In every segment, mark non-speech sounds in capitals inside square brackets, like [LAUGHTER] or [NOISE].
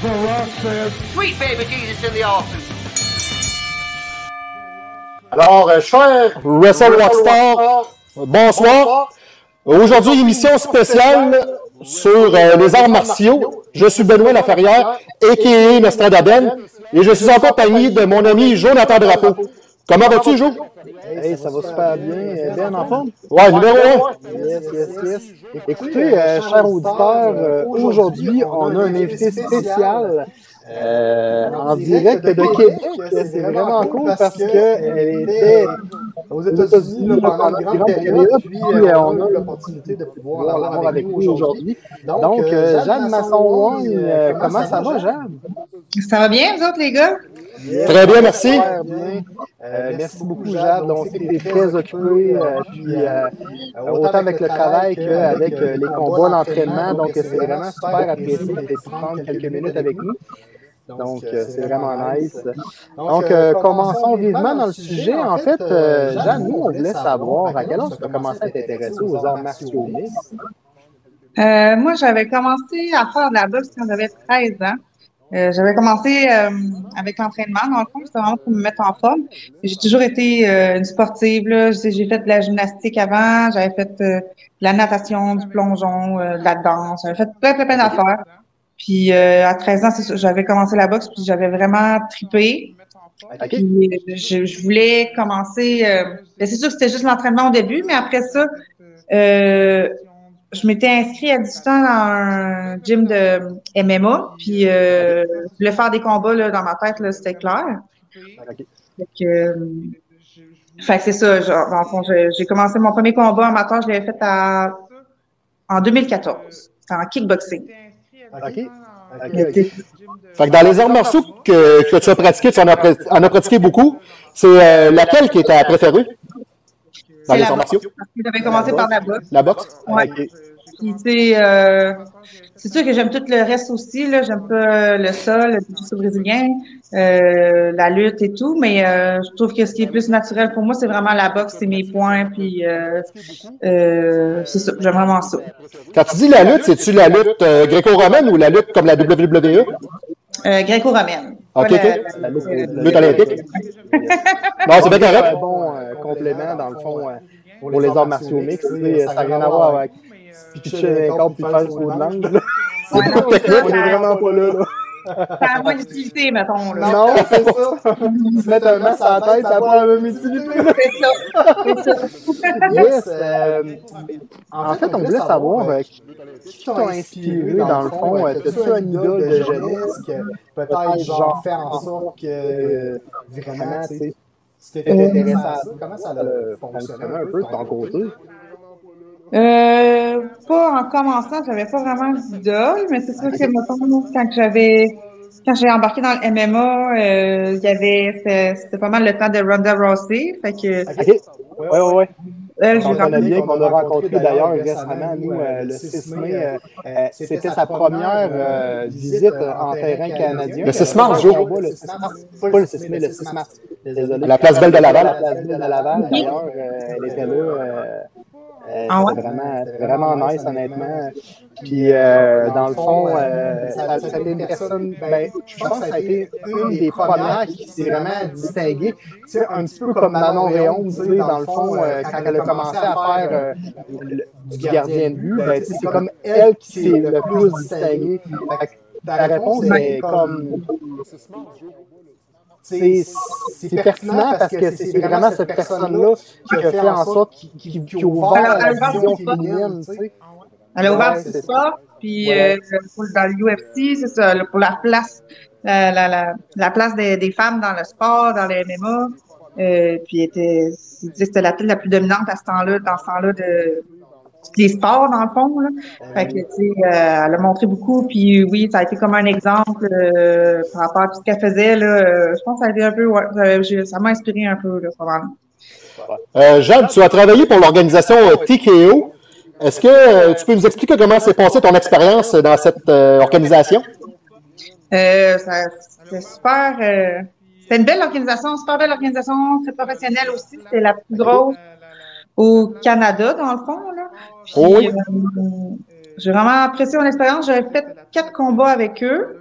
Sweet baby Jesus in the office. Alors, euh, cher Wrestle Rockstar, bonsoir. Aujourd'hui, émission spéciale sur euh, les arts martiaux. Je suis Benoît Laferrière, a.k.a. Nostradaben, et je suis en compagnie de mon ami Jonathan Drapeau. Comment vas-tu, Jo? Hey, ça va super bien. Euh, Ben en forme? Ouais, numéro un. Yes, yes, yes. Écoutez, euh, chers auditeurs, euh, aujourd'hui, on a un invité spécial euh, en direct de Québec. C'est vraiment cool parce qu'elle était aux États-Unis pendant une grande période, puis euh, on a l'opportunité de pouvoir l'avoir avec nous aujourd'hui. Donc, euh, Jeanne Masson-Wong, euh, comment ça va, Jeanne? Ça va bien, vous autres, les gars? Très bien, merci. Euh, merci beaucoup, Jade. On sait que tu es très occupé, euh, puis euh, autant avec le travail qu'avec les combats, l'entraînement. Donc, c'est vraiment super apprécié de pu prendre quelques minutes avec nous. Donc, c'est vraiment nice. Donc, euh, commençons vivement dans le sujet. En fait, euh, Jeanne, nous, on voulait savoir à quel âge tu as commencé à t'intéresser aux arts martiaux mixtes. Euh, moi, j'avais commencé à faire de la boxe quand j'avais 13 ans. Euh, j'avais commencé euh, avec l'entraînement, dans le fond, c'était vraiment pour me mettre en forme. J'ai toujours été euh, une sportive. là. J'ai fait de la gymnastique avant, j'avais fait euh, de la natation, du plongeon, euh, de la danse, j'avais fait plein, plein, plein d'affaires. Puis euh, à 13 ans, c'est j'avais commencé la boxe, puis j'avais vraiment tripé. OK? Puis, euh, je, je voulais commencer. euh, ben, c'est sûr que c'était juste l'entraînement au début, mais après ça, euh, je m'étais inscrite à 18 ans dans un gym de MMA. Puis euh, je voulais faire des combats là, dans ma tête, là, c'était clair. OK. Fait que, euh, fait que c'est ça. Genre, dans le fond, j'ai j'ai commencé mon premier combat amateur, je l'avais fait à, en 2014. C'était en kickboxing. OK? OK, OK. Fait que dans les arts martiaux que, que tu as pratiqué, tu en as, en as pratiqué beaucoup. C'est euh, laquelle qui est ta préférée? Dans C'est les la arts martiaux? boxe, Parce que j'avais commencé par la boxe. La boxe? Ouais. Euh, c'est sûr que j'aime tout le reste aussi. Là. J'aime pas le sol, le jiu brésilien, euh, la lutte et tout. Mais euh, je trouve que ce qui est plus naturel pour moi, c'est vraiment la boxe, c'est mes points. Puis, euh, euh, c'est ça. J'aime vraiment ça. Quand tu dis la lutte, c'est-tu la lutte euh, gréco-romaine ou la lutte comme la WWE? Euh, Gréco-romaine. Ok, Pas ok. la- La lutte, euh, Lutte olympique? Non, c'est bien correct. bon euh, complément, dans le fond, euh, pour les arts martiaux mixtes. Ça n'a rien à voir avec se pitcher les cordes puis faire le saut de langue. C'est beaucoup de technique. On est vraiment pas là. là. Ça a moins d'utilité, mettons. Là. Non, c'est ça. Se mettre un masque à la tête, ça n'a pas la même utilité. C'est ça. C'est ça. Yes. euh, en fait, on voulait savoir euh, qui t'a inspiré, dans le fond. Euh, T'as-tu un idole de jeunesse que peut-être, genre, faire en sorte que euh, vraiment, tu sais, tu t'es intéressé à ça? Comment ça a fonctionné un peu de ton côté? Euh, pas en commençant, j'avais pas vraiment d'idole, mais c'est sûr que mettons, quand j'avais quand j'ai embarqué dans le MMA, euh, il y avait c'était pas mal le temps de Ronda Rousey, fait que OK. Ouais, ouais, ouais. elle, On rencontré- bien qu'on a rencontré d'ailleurs récemment, nous, euh, le 6 mai. euh, euh, C'était sa première euh, visite euh, en terrain canadien. Le 6 mars, Joe. Le 6 mars. Pas le 6 mai, le 6 mars. Désolé. À la place Belle de Laval. À la place Belle de Laval, d'ailleurs, euh, elle était là. euh, euh, Ah ouais? Vraiment, vraiment nice, honnêtement. Puis, euh, dans le fond, euh, ça, ça a été une personne, ben, je pense que ça a été une des premières qui s'est vraiment distinguée. Tu sais, un petit peu comme Manon Réon, tu sais, dans le fond, euh, quand elle a commencé à faire euh, le- du gardien de but, ben, tu sais, c'est comme elle qui s'est le plus distinguée. Ta réponse est comme c'est c'est pertinent parce que c'est vraiment cette personne-là qui a fait en sorte qui, qui, qui a ouvert Alors, la vision féminine, sais. Elle a ouvert tout ça, puis euh, dans l'UFC, c'est ça, pour la place, la, la, la, la place des, des femmes dans le sport, dans le MMA. Euh, puis était, c'était la la plus dominante à ce temps-là, dans ce temps-là de, les sports, dans le fond. Là. Fait que, tu sais, euh, elle a montré beaucoup, puis oui, ça a été comme un exemple euh, par rapport à tout ce qu'elle faisait. Là, euh, je pense que ça a été un peu, ouais, ça- ça m'a inspiré un peu, là. Euh, Jade, tu as travaillé pour l'organisation TKO. Est-ce que euh, tu peux nous expliquer comment s'est passée ton expérience dans cette euh, organisation? Euh, c'était super. Euh, c'était une belle organisation, super belle organisation, très professionnelle aussi. C'était la plus grosse au Canada, dans le fond. Là. Puis, Oh oui. euh, j'ai vraiment apprécié mon expérience. J'avais fait quatre combats avec eux.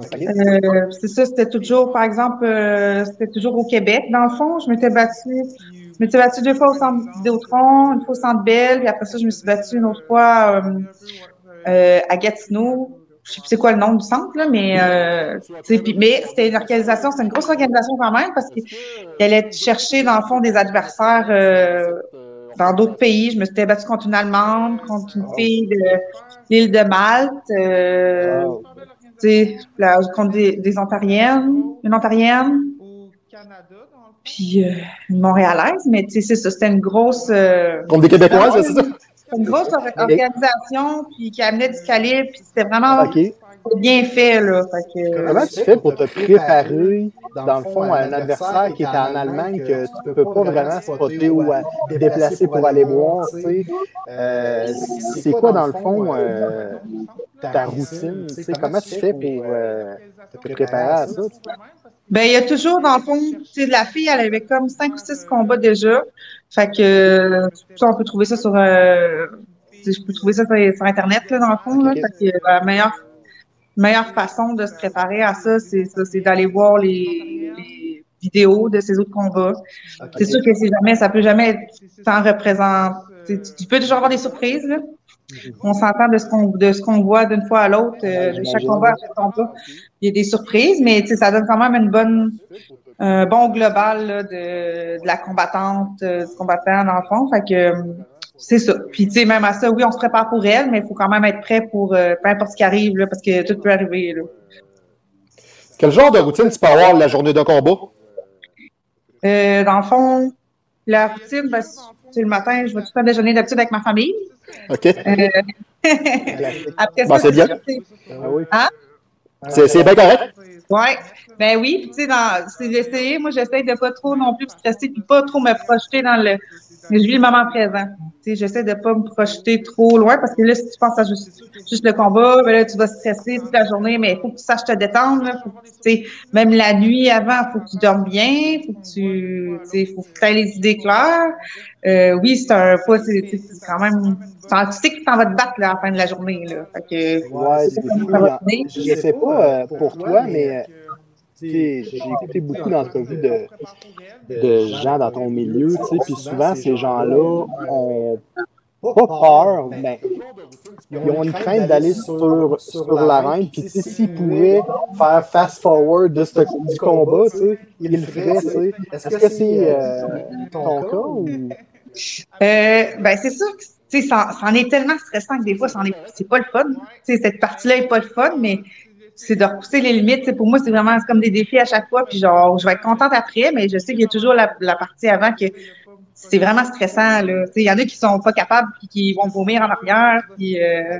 Euh, c'est ça, c'était toujours, par exemple, euh, c'était toujours au Québec, dans le fond. Je m'étais battue, je m'étais battue deux fois au centre Vidéotron, une fois au centre Belle, puis après ça, je me suis battue une autre fois euh, euh, à Gatineau. Je sais plus c'est quoi le nom du centre, là, mais euh, puis- mais c'était une organisation, c'est une grosse organisation quand même, parce qu'elle allait chercher, dans le fond, des adversaires euh, dans d'autres pays. Je me suis battue contre une Allemande, contre une fille de l'île de Malte. Euh, Wow. tu sais, là, contre des, des Ontariennes, une Ontarienne, puis euh, une Montréalaise, mais tu sais, c'est ça, c'était une grosse, euh, Contre des Québécoises, c'est ça? une grosse [LAUGHS] or- organisation, puis qui amenait du calibre, puis c'était vraiment Bien fait, là. Fait que, Comment tu fais pour te préparer, dans le fond, à un adversaire qui est en Allemagne que tu peux pas vraiment spotter ou à te déplacer pour aller voir, tu sais? Euh, c'est quoi, dans le fond, euh, ta routine? Tu sais, comment tu fais pour euh, te préparer à ça? Ben, il y a toujours, dans le fond, tu sais, la fille, elle avait comme cinq ou six combats déjà. Fait que, euh, ça, on peut trouver ça sur, euh, tu sais, je peux trouver ça sur, sur Internet, là, dans le fond, là. Fait que, la meilleure, meilleure façon de se préparer à ça, c'est ça, c'est d'aller voir les, les vidéos de ces autres combats. C'est sûr que c'est jamais, ça peut jamais être sans représenter. Tu, tu peux toujours avoir des surprises, là. On s'entend de ce qu'on de ce qu'on voit d'une fois à l'autre, euh, de chaque combat à chaque combat. Il y a des surprises, mais tu sais, ça donne quand même une bonne un bon global là, de, de la combattante, euh, du combattant dans le fond. Fait que euh, c'est ça. Puis tu sais, même à ça, oui, on se prépare pour elle, mais il faut quand même être prêt pour euh, peu importe ce qui arrive, là, parce que tout peut arriver. Là. Quel genre de routine tu peux avoir la journée de combat? Euh, dans le fond, la routine, ben, c'est le matin, je vais tout temps déjeuner d'habitude avec ma famille. OK? Euh, [LAUGHS] Après Ben, ça, c'est bien. c'est- Ah oui. C'est c'est bien correct? Ouais, ben oui, puis tu sais, c'est d'essayer. Moi, j'essaie de pas trop non plus me stresser, puis pas trop me projeter dans le. Je vis le moment présent. J'essaie de pas me projeter trop loin parce que là, si tu penses à juste, juste le combat, ben là, tu vas stresser toute la journée, mais il faut que tu saches te détendre. Là. Faut que, tu sais, même la nuit avant, il faut que tu dormes bien, faut que tu, faut que aies les idées claires. Euh, oui, c'est un pas, c'est quand même. Tu sais que tu t'en vas te battre là, à la fin de la journée. Là. Fait que, Ouais, ça, ça. Je sais pas euh, pour toi, mais j'ai écouté beaucoup d'entrevues de, de gens dans ton milieu, tu sais, puis souvent ces gens-là ont pas peur, mais ils ont une crainte d'aller sur, sur l'arène, puis tu sais, s'ils pouvaient faire fast-forward de ce, du combat, tu sais, ils le feraient, tu sais. Est-ce que c'est euh, ton cas ou... Euh, ben, c'est sûr que tu sais, ça, ça en est tellement stressant que des fois, c'est pas le fun. Tu sais, cette partie-là est pas le fun, mais c'est de repousser les limites. Pour moi, c'est vraiment c'est comme des défis à chaque fois. Puis genre, je vais être contente après, mais je sais qu'il y a toujours la, la partie avant que c'est vraiment stressant. Là. Tu sais, Il y en a qui sont pas capables puis qui vont vomir en arrière. Puis, euh,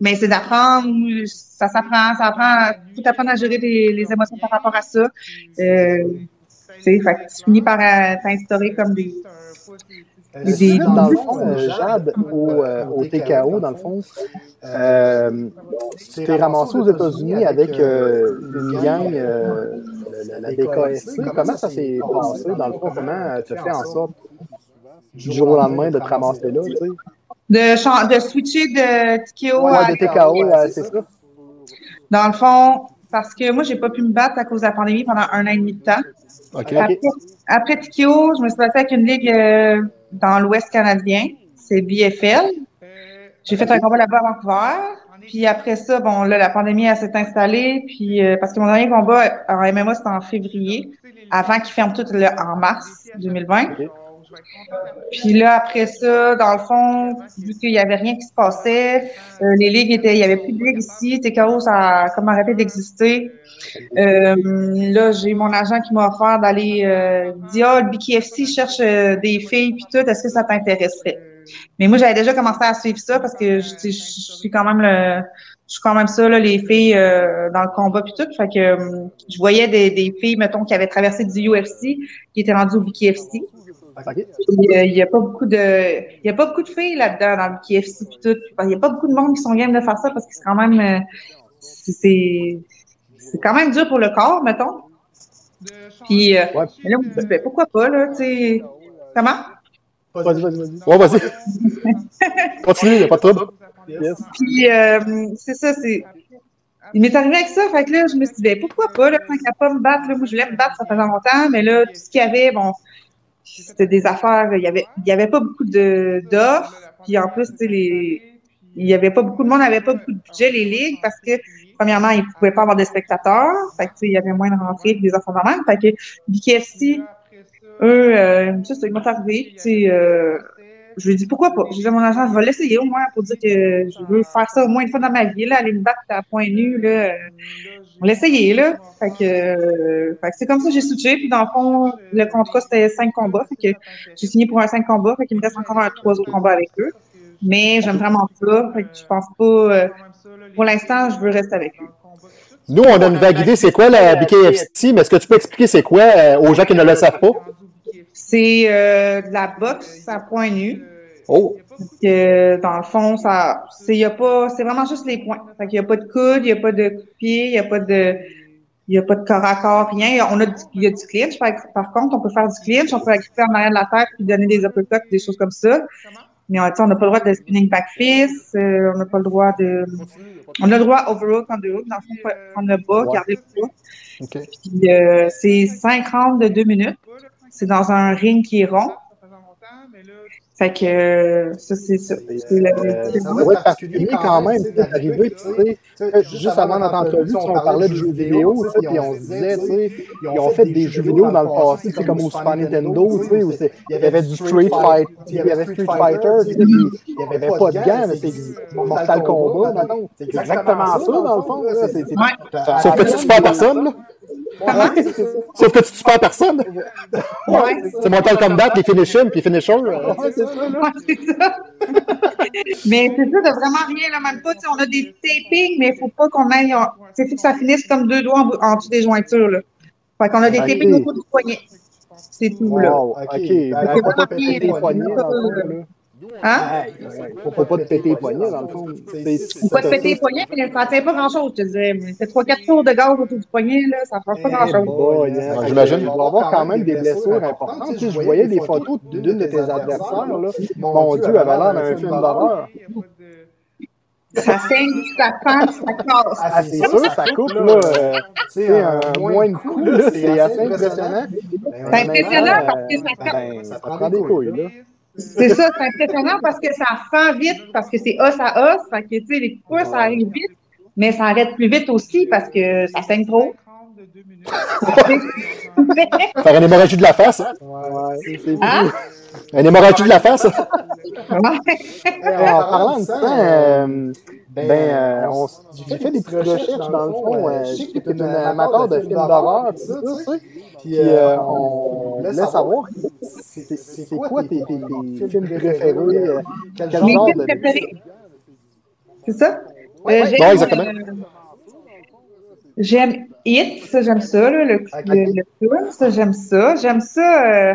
mais c'est d'apprendre, ça s'apprend, ça apprend, faut apprendre à gérer les, les émotions par rapport à ça. Euh, tu sais, fait tu finis par euh, t'instaurer comme des, Euh, dans le fond, euh, Jade, au, euh, au TKO, dans le fond, euh, tu t'es ramassé aux États-Unis avec euh, une gang, euh, la, la DKSC. Comment ça s'est passé, dans le fond? Comment tu as fait en sorte, du jour au lendemain, de te ramasser là, tu sais? de, switcher de TKO à Ouais, de TKO, euh, c'est ça? Dans le fond, parce que moi, j'ai pas pu me battre à cause de la pandémie pendant un an et demi de temps. OK. Après, après TKO, je me suis battue avec une ligue euh, dans l'Ouest canadien. C'est BFL. J'ai fait un combat là-bas à Vancouver. Puis après ça, bon, là, la pandémie, elle s'est installée. Puis, euh, parce que mon dernier combat en MMA, c'était en février, avant qu'ils ferment tout le, en mars 2020. Puis là, après ça, dans le fond, vu qu'il y avait rien qui se passait, euh, les ligues étaient, il y avait plus de ligues ici, TKO, ça a comme arrêté d'exister. Euh, là, j'ai mon agent qui m'a offert d'aller, euh, dit, ah, le BKFC cherche euh, des filles puis tout, est-ce que ça t'intéresserait? mais moi, j'avais déjà commencé à suivre ça parce que je, je, suis quand même le, je suis quand même ça, là, les filles dans le combat puis tout. Fait que je voyais des, des filles, mettons, qui avaient traversé du UFC, qui étaient rendues au BKFC. Okay. Il n'y a pas beaucoup de, il y a pas beaucoup de filles là-dedans dans le BKFC puis tout. Il n'y a pas beaucoup de monde qui sont game de faire ça parce que c'est quand même, euh, c'est, c'est quand même dur pour le corps, mettons. Puis euh, ouais. là, on me dit, ben, pourquoi pas là, tu sais, comment? Vas-y, vas-y, vas-y. Ouais, vas-y. [LAUGHS] Continue, il n'y a pas de trouble. Yes. Puis, euh, c'est ça, c'est. Il m'est arrivé avec ça, fait que là, je me suis dit, ben, pourquoi pas, là, tant qu'à pas me battre, là, moi, je voulais me battre, ça faisait longtemps, mais là, tout ce qu'il y avait, bon, c'était des affaires, il y avait, il y avait pas beaucoup d'offres, puis en plus, les, il y avait pas beaucoup de monde, n'avait pas beaucoup de budget, les ligues, parce que, premièrement, ils pouvaient pas avoir de spectateurs, fait que, il y avait moins de rentrées, des affaires de fait que, BKFC, eux, euh, ça, ils m'ont arrivé, tu sais, euh, je lui dit pourquoi pas? J'ai dit à mon agent, je vais l'essayer au moins pour dire que je veux faire ça au moins une fois dans ma vie, là, aller me battre à point nu, là. On l'essayer, là. Fait que c'est comme ça que j'ai switché. Puis dans le fond, le contrat, c'était cinq combats. Fait que j'ai signé pour un cinq combats. Fait qu'il me reste encore un trois autres combats avec eux. Mais j'aime vraiment ça. Fait que je pense pas, euh, pour l'instant, je veux rester avec eux. Nous, on a une vague idée, c'est quoi la BKFC, mais est-ce que tu peux expliquer c'est quoi euh, aux gens qui ne le savent pas? C'est euh, de la boxe à point nu. Oh! Que, dans le fond, ça, c'est, y a pas, c'est vraiment juste les points. Fait qu'il n'y a pas de coude, il n'y a pas de coup de pied, il n'y a pas de, il y a pas de corps à corps, rien. On a, il y a du clinch. Par, par, contre, on peut faire du clinch, on peut récupérer en arrière de la tête puis donner des uppercuts, des choses comme ça. Mais on n'a pas le droit de spinning back fist, euh, on n'a pas le droit de, on a le droit overhook, underhook, dans le fond, prendre le bas, garder le bas. Okay. Puis, euh, c'est 5 rounds de 2 minutes. C'est dans un ring qui est rond. Fait que ça, c'est ça. C'est euh, particulier quand même. C'est arrivé, tu sais, juste avant notre entrevue, on parlait de jeux vidéo, puis on se disait, tu sais, ils ont fait des jeux vidéo dans le passé, c'est comme au Super Nintendo, tu sais, où il y avait du Street Fighter, il y avait Street Fighter, puis il n'y avait pas de gants, mais c'est Mortal Kombat, maintenant. C'est exactement ça, dans le fond. Sauf que tu tues pas personne, là. Ouais, Sauf que tu tues pas personne. Ouais. C'est Mortal Kombat, les finishers, puis finishers. Ouais, c'est ça. Ouais, c'est ça. mais c'est ça, de vraiment rien, là, même pas. On a des tapings, mais il faut pas qu'on aille. Il faut que ça finisse comme deux doigts en, en dessous des jointures. Là. Fait qu'on a des tapings autour du poignet. C'est tout, là. Wow, OK. Ben, Hein? Faut, faut pas te péter les poignets, dans le fond. Faut pas te péter les poignets, mais ça ne tient pas grand-chose, je te. C'est 3-4 tours de gaz autour du poignet, là, ça ne fait pas grand-chose. J'imagine. Il va y avoir quand même des blessures importantes. Tu sais, je voyais des photos d'une de tes adversaires, là. Mon Dieu, elle avait l'air d'un film d'horreur. Ça saigne, ça pend, ça casse. Ah, c'est sûr, ça coupe, là. Euh, tu sais, un moins de coup, là, c'est assez impressionnant. C'est impressionnant parce que ça Ben, ça prend des couilles, là. C'est ça, c'est impressionnant parce que ça fend vite, parce que c'est os à os. Fait que, tu sais, les coups, ça arrive vite, mais ça arrête plus vite aussi parce que ça saigne trop. [LAUGHS] Faire une hémorragie de la face. Hein? Ouais, ouais, c'est Hein? Une hémorragie de la face? en parlant de ça, euh, ben, euh, on- j'ai fait des petites recherches dans le fond. Euh, je sais que tu es un amateur de films d'horreur, tout ça, tu sais. Puis euh, on voulait savoir, c'est c'est quoi tes, tes, tes films préférés? euh, Quel Mes genre films de... préférés. C'est ça? Euh, Ouais, ouais, exactement. euh, J'aime It, ça j'aime ça, là, le, Ok. le, le film, ça j'aime ça. J'aime ça. euh,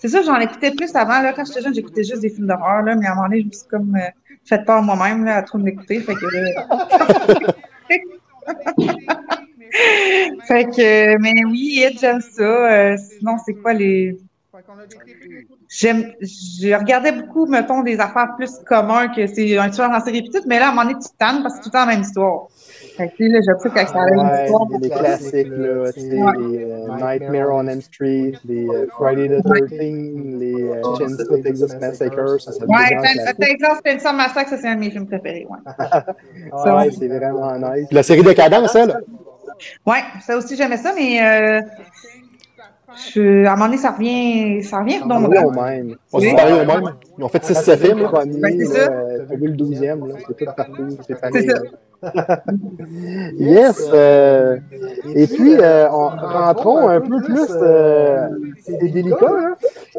c'est ça, j'en écoutais plus avant. Là, quand j'étais jeune, j'écoutais juste des films d'horreur, là, mais à un moment donné, je me suis comme euh, fait peur moi-même là, à trop m'écouter. Fait que, [LAUGHS] [LAUGHS] [LAUGHS] fait que, mais oui, It, j'aime ça. Euh, sinon, c'est quoi les. J'aime, je regardais beaucoup, mettons, des affaires plus communs que c'est un tueur en série tout, mais là, à un moment donné, tu te tannes parce que c'est tout le temps la même histoire. Fait que, là, j'aime ça quand ça a la même histoire. les classiques, là, tu sais, Ouais. les euh, Nightmare on Elm Street, les euh, Friday the 13th, les Chainsaw Texas Massacre, ça, ça Ouais, classique. Texas Chainsaw Massacre, ça, c'est un de mes films préférés, ouais. [LAUGHS] Ouais, c'est vraiment nice. La série Décadence, elle? Ouais, ça aussi, j'aimais ça, mais euh, je, à un moment donné, ça revient, ça revient On est au même. On s'est parlé au même. Ils ont fait 6-7 films. là. Premier, Ben, là, le 12e, là, c'est tout partout. C'est pareil. ça. [LAUGHS] Yes. euh, et puis, euh, on, rentrons un peu plus. euh, c'est délicat. Hein?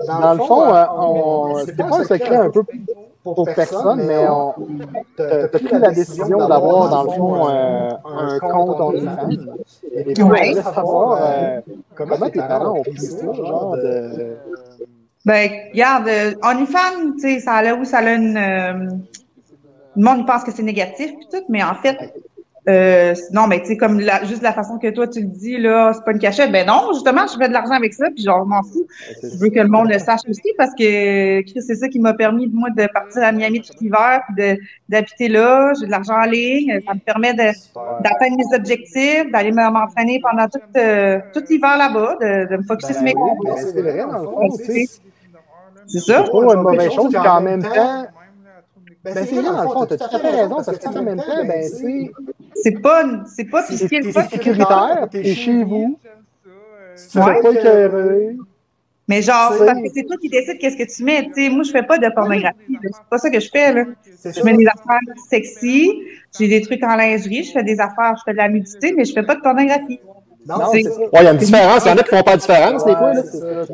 Dans le fond, euh, on, c'est pas un secret un peu pour personne, mais on, t'as pris la décision d'avoir, dans le fond, euh, un compte OnlyFans. Et puis, on voulait savoir euh, comment tes parents ont pris ça, genre de. Ben, regarde, euh, OnlyFans, tu sais, ça a là où ça a une. euh, le monde pense que c'est négatif puis tout, mais en fait, euh, non, mais tu sais, comme la, juste la façon que toi tu le dis, là, c'est pas une cachette. Ben non, justement, je fais de l'argent avec ça, puis genre, je m'en fous. Je veux que le monde le sache aussi parce que Chris, c'est ça qui m'a permis, moi, de partir à Miami tout l'hiver, puis de- d'habiter là. J'ai de l'argent en ligne. Ça me permet de, d'atteindre mes objectifs, d'aller me- m'entraîner pendant tout, euh, tout l'hiver là-bas, de, de me focusser sur mes Ben oui, ben c'est vrai, dans le fond, tu sais. C'est ça? C'est pas une mauvaise chose, puis en même temps. Ben, c'est vrai, dans le fond, t'as tout à fait raison, parce que, en même temps, ben, tu sais, C'est pas, c'est pas, sécuritaire, t'es chez vous, tu te Ouais. fais pas écœurer. Mais genre, parce que c'est toi qui décides qu'est-ce que tu mets. Tu sais, moi, je fais pas de pornographie. C'est pas ça que je fais, là. Je mets des affaires sexy, j'ai des trucs en lingerie, je fais des affaires, je fais de la nudité, mais je fais pas de pornographie. Non, C'est- c'est ça. Ouais, il y a une différence. Il y en a qui font pas de différence, des fois.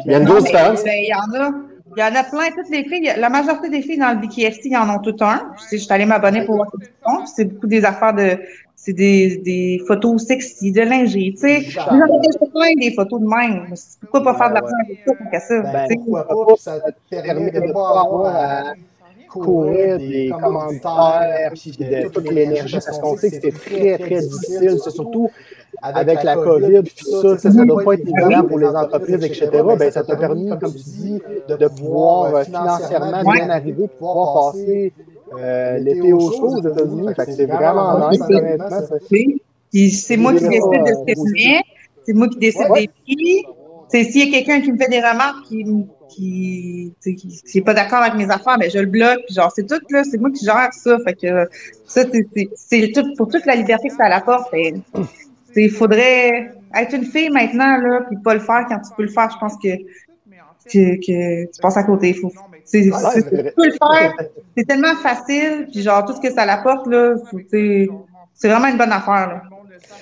Il y a une grosse différence. ben, il y en a. Il y en a plein. Toutes les filles, la majorité des filles dans le BKFC, ils en ont tout un. Je suis allée m'abonner pour voir ce qu'ils font. C'est beaucoup des affaires de. C'est des, des photos sexy, de lingerie, tu sais. Plein des photos de même. Pourquoi pas faire de l'argent avec ça, ça? Ben, tu sais? pourquoi pas, ça te permet de pas avoir à courir des commentaires, puis de toute l'énergie, parce qu'on sait que c'était très, très difficile, c'est surtout avec la COVID, puis tout ça, ça, ça doit pas être évident pour les entreprises, etc. Ben, ça t'a permis, comme tu dis, de pouvoir euh, financièrement bien arriver, de pouvoir passer euh, l'été au chaud aux États-Unis. C'est vraiment nice, honnêtement. c'est moi qui décide de ce que mets, c'est moi qui décide des prix. C'est s'il y a quelqu'un qui me fait des remarques qui qui qui, qui est pas d'accord avec mes affaires, ben je le bloque. Puis genre c'est tout là, c'est moi qui gère ça. Fait que ça c'est- tout pour toute la liberté que ça apporte. Ben, il faudrait être une fille maintenant là, puis pas le faire quand tu peux le faire. Je pense que que, que tu passes à côté. Faut, c'est, vrai. tu peux le faire. C'est tellement facile. Puis genre tout ce que ça l'apporte là, c'est c'est vraiment une bonne affaire là.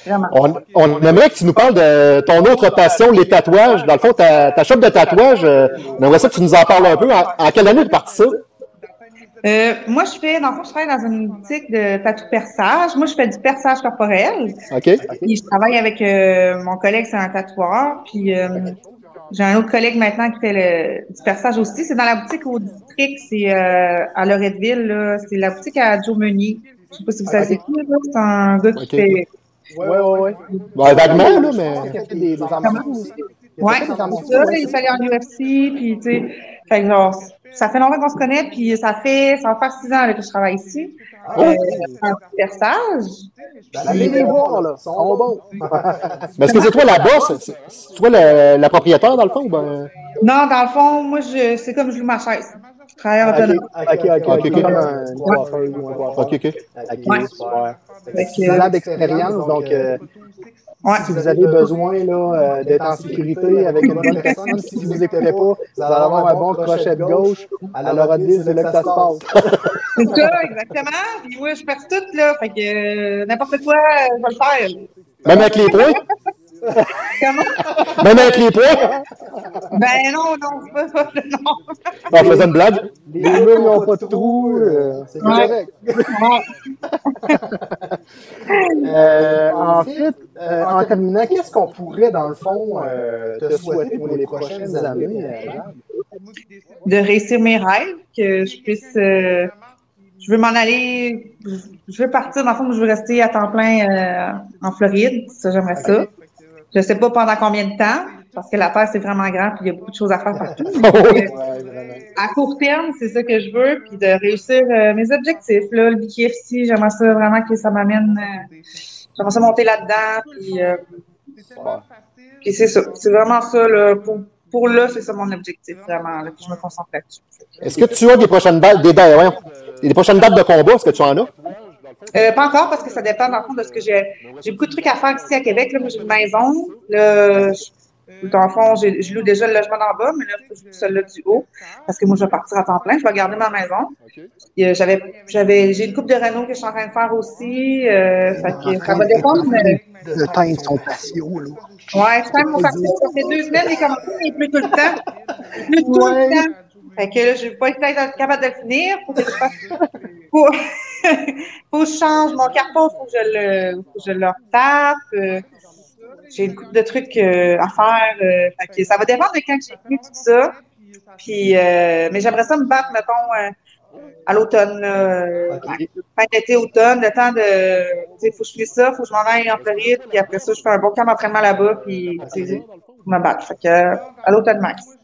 Vraiment. On, on aimerait que tu nous parles de ton autre passion, les tatouages. Dans le fond, ta, ta shop de tatouage, euh, on aimerait ça que tu nous en parles un peu. En, en quelle année tu parti ça? Euh, moi, je fais, dans le fond, je travaille dans une boutique de tatou perçage. Moi, je fais du perçage corporel. OK? Puis je travaille avec euh, mon collègue, c'est un tatoueur. Puis euh, j'ai un autre collègue maintenant qui fait le, du perçage aussi. C'est dans la boutique au district, c'est euh, à Loretteville. C'est la boutique à Joe Meunier. Je sais pas si vous savez c'est qui, là. C'est un gars qui fait. Ouais, ouais, ouais. Ouais, vaguement, là, Il mais. a fait des, Ouais, c'est ça. Il est allé en UFC, puis tu sais. Fait que genre, ça fait longtemps qu'on se connaît, puis ça fait, ça va faire six ans là, que je travaille ici. Euh, en perçage. Ben, Allez les voir, là. Ils sont bons. Mais est-ce que c'est toi la boss? C'est toi la, la propriétaire, dans le fond? ou Ben... Non, dans le fond, moi, je, c'est comme je loue ma chaise. En Ok, ok, ok. Ok, ok. Que- Six ans d'expérience, donc euh, Ouais. si vous avez besoin là, euh, d'être en sécurité avec une bonne personne, si vous n'écoutez pas, vous allez avoir un bon crochet de gauche. À l'heure de c'est là que ça se passe. [LAUGHS] C'est ça, exactement. Puis moi, je perds tout, là. Fait que euh, n'importe quoi, euh, je vais le faire. Même avec les points? Comment? Même avec les? Ben non, non, c'est pas ça. Non. Non, je faisais une blague. Les murs n'ont pas de trous, euh, c'est Ouais. correct. Ouais. Euh, en fait, euh, en terminant, qu'est-ce qu'on pourrait, dans le fond, euh, te souhaiter pour les prochaines années? euh? De réussir mes rêves, que je puisse. euh, je veux m'en aller. Je veux partir. Dans le fond, je veux rester à temps plein euh, en Floride. Ça, j'aimerais ça. Je sais pas pendant combien de temps, parce que la Terre, c'est vraiment grand, puis il y a beaucoup de choses à faire partout. [LAUGHS] Euh, Ouais, vraiment. à court terme, c'est ça que je veux, puis de réussir euh, mes objectifs. Là, le BKFC, j'aimerais ça vraiment que ça m'amène. euh, j'aimerais ça monter là-dedans, puis, euh, puis c'est ça. C'est vraiment ça, là, pour, pour là, c'est ça mon objectif, vraiment, là, que je me concentre là-dessus. Est-ce que tu as des prochaines dates, des, dates- ouais, des prochaines dates de combat? Est-ce que tu en as? Euh, pas encore, parce que ça dépend, dans le fond, de ce que j'ai. J'ai beaucoup de trucs à faire ici à Québec. Là. Moi, j'ai une maison. Là, je- Dans le fond, je loue déjà le logement d'en bas, mais là, je joue celle-là du haut. Parce que moi, je vais partir à temps plein. Je vais garder ma maison. J'avais, j'avais, j'ai une coupe de Renault que je suis en train de faire aussi. Euh, fait que ça va dépendre. Mais... Le temps de son patio, là. Ouais, c'est mon patio. Ça fait deux semaines, il commence, il pleut tout le temps. Il pleut tout le temps. Fait que là, je vais pas être capable de le finir. Faut que je fasse. Faut, [LAUGHS] faut que je change mon carton, faut que je le, faut que je le retape. Euh, j'ai une couple de trucs euh, à faire. Euh, fait que ça va dépendre de quand j'ai fini tout ça. Puis, mais j'aimerais ça me battre, mettons, à l'automne. Fin d'été, automne, le temps de. Tu sais, faut que je fasse ça, faut que je m'en aille en Floride, puis après ça, je fais un bon camp d'entraînement là-bas, puis, tu sais, me battre. Fait que, à l'automne max.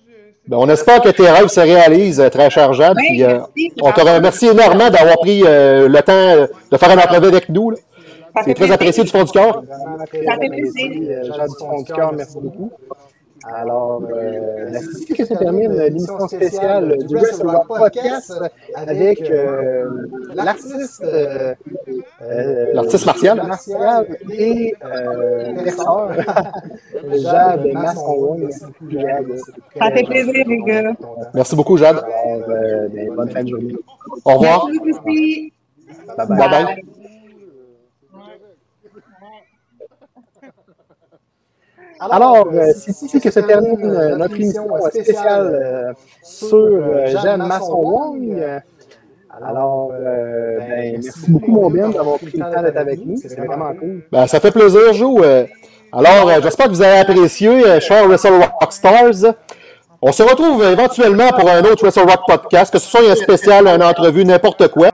Ben, on espère que tes rêves se réalisent, euh, très cher Jade. puis, euh, on te remercie énormément d'avoir pris euh, le temps de faire un entrevue avec nous. C'est très apprécié du fond du cœur. Ça fait plaisir. Jade du fond du cœur, merci beaucoup. Alors, euh, c'est que se termine l'émission spéciale du Wrestle Rock Podcast avec euh, l'artiste euh, l'artiste martial. martial et euh, [LAUGHS] Jade Masson. Ça fait plaisir, les gars. Merci beaucoup, Jade. Alors, euh, ben, bonne fin de journée. Au revoir. Merci. Bye bye. bye, Alors, euh, c'est ici que se termine euh, notre émission spéciale euh, sur euh, Jeanne Masson-Wong. Alors, euh, ben, merci beaucoup, mon bien, d'avoir pris le temps d'être avec nous. C'est vraiment cool. Ben, ça fait plaisir, Jo. Alors, j'espère que vous avez apprécié, chers Wrestle Rock Stars. On se retrouve éventuellement pour un autre Wrestle Rock podcast, que ce soit un spécial, une entrevue, n'importe quoi.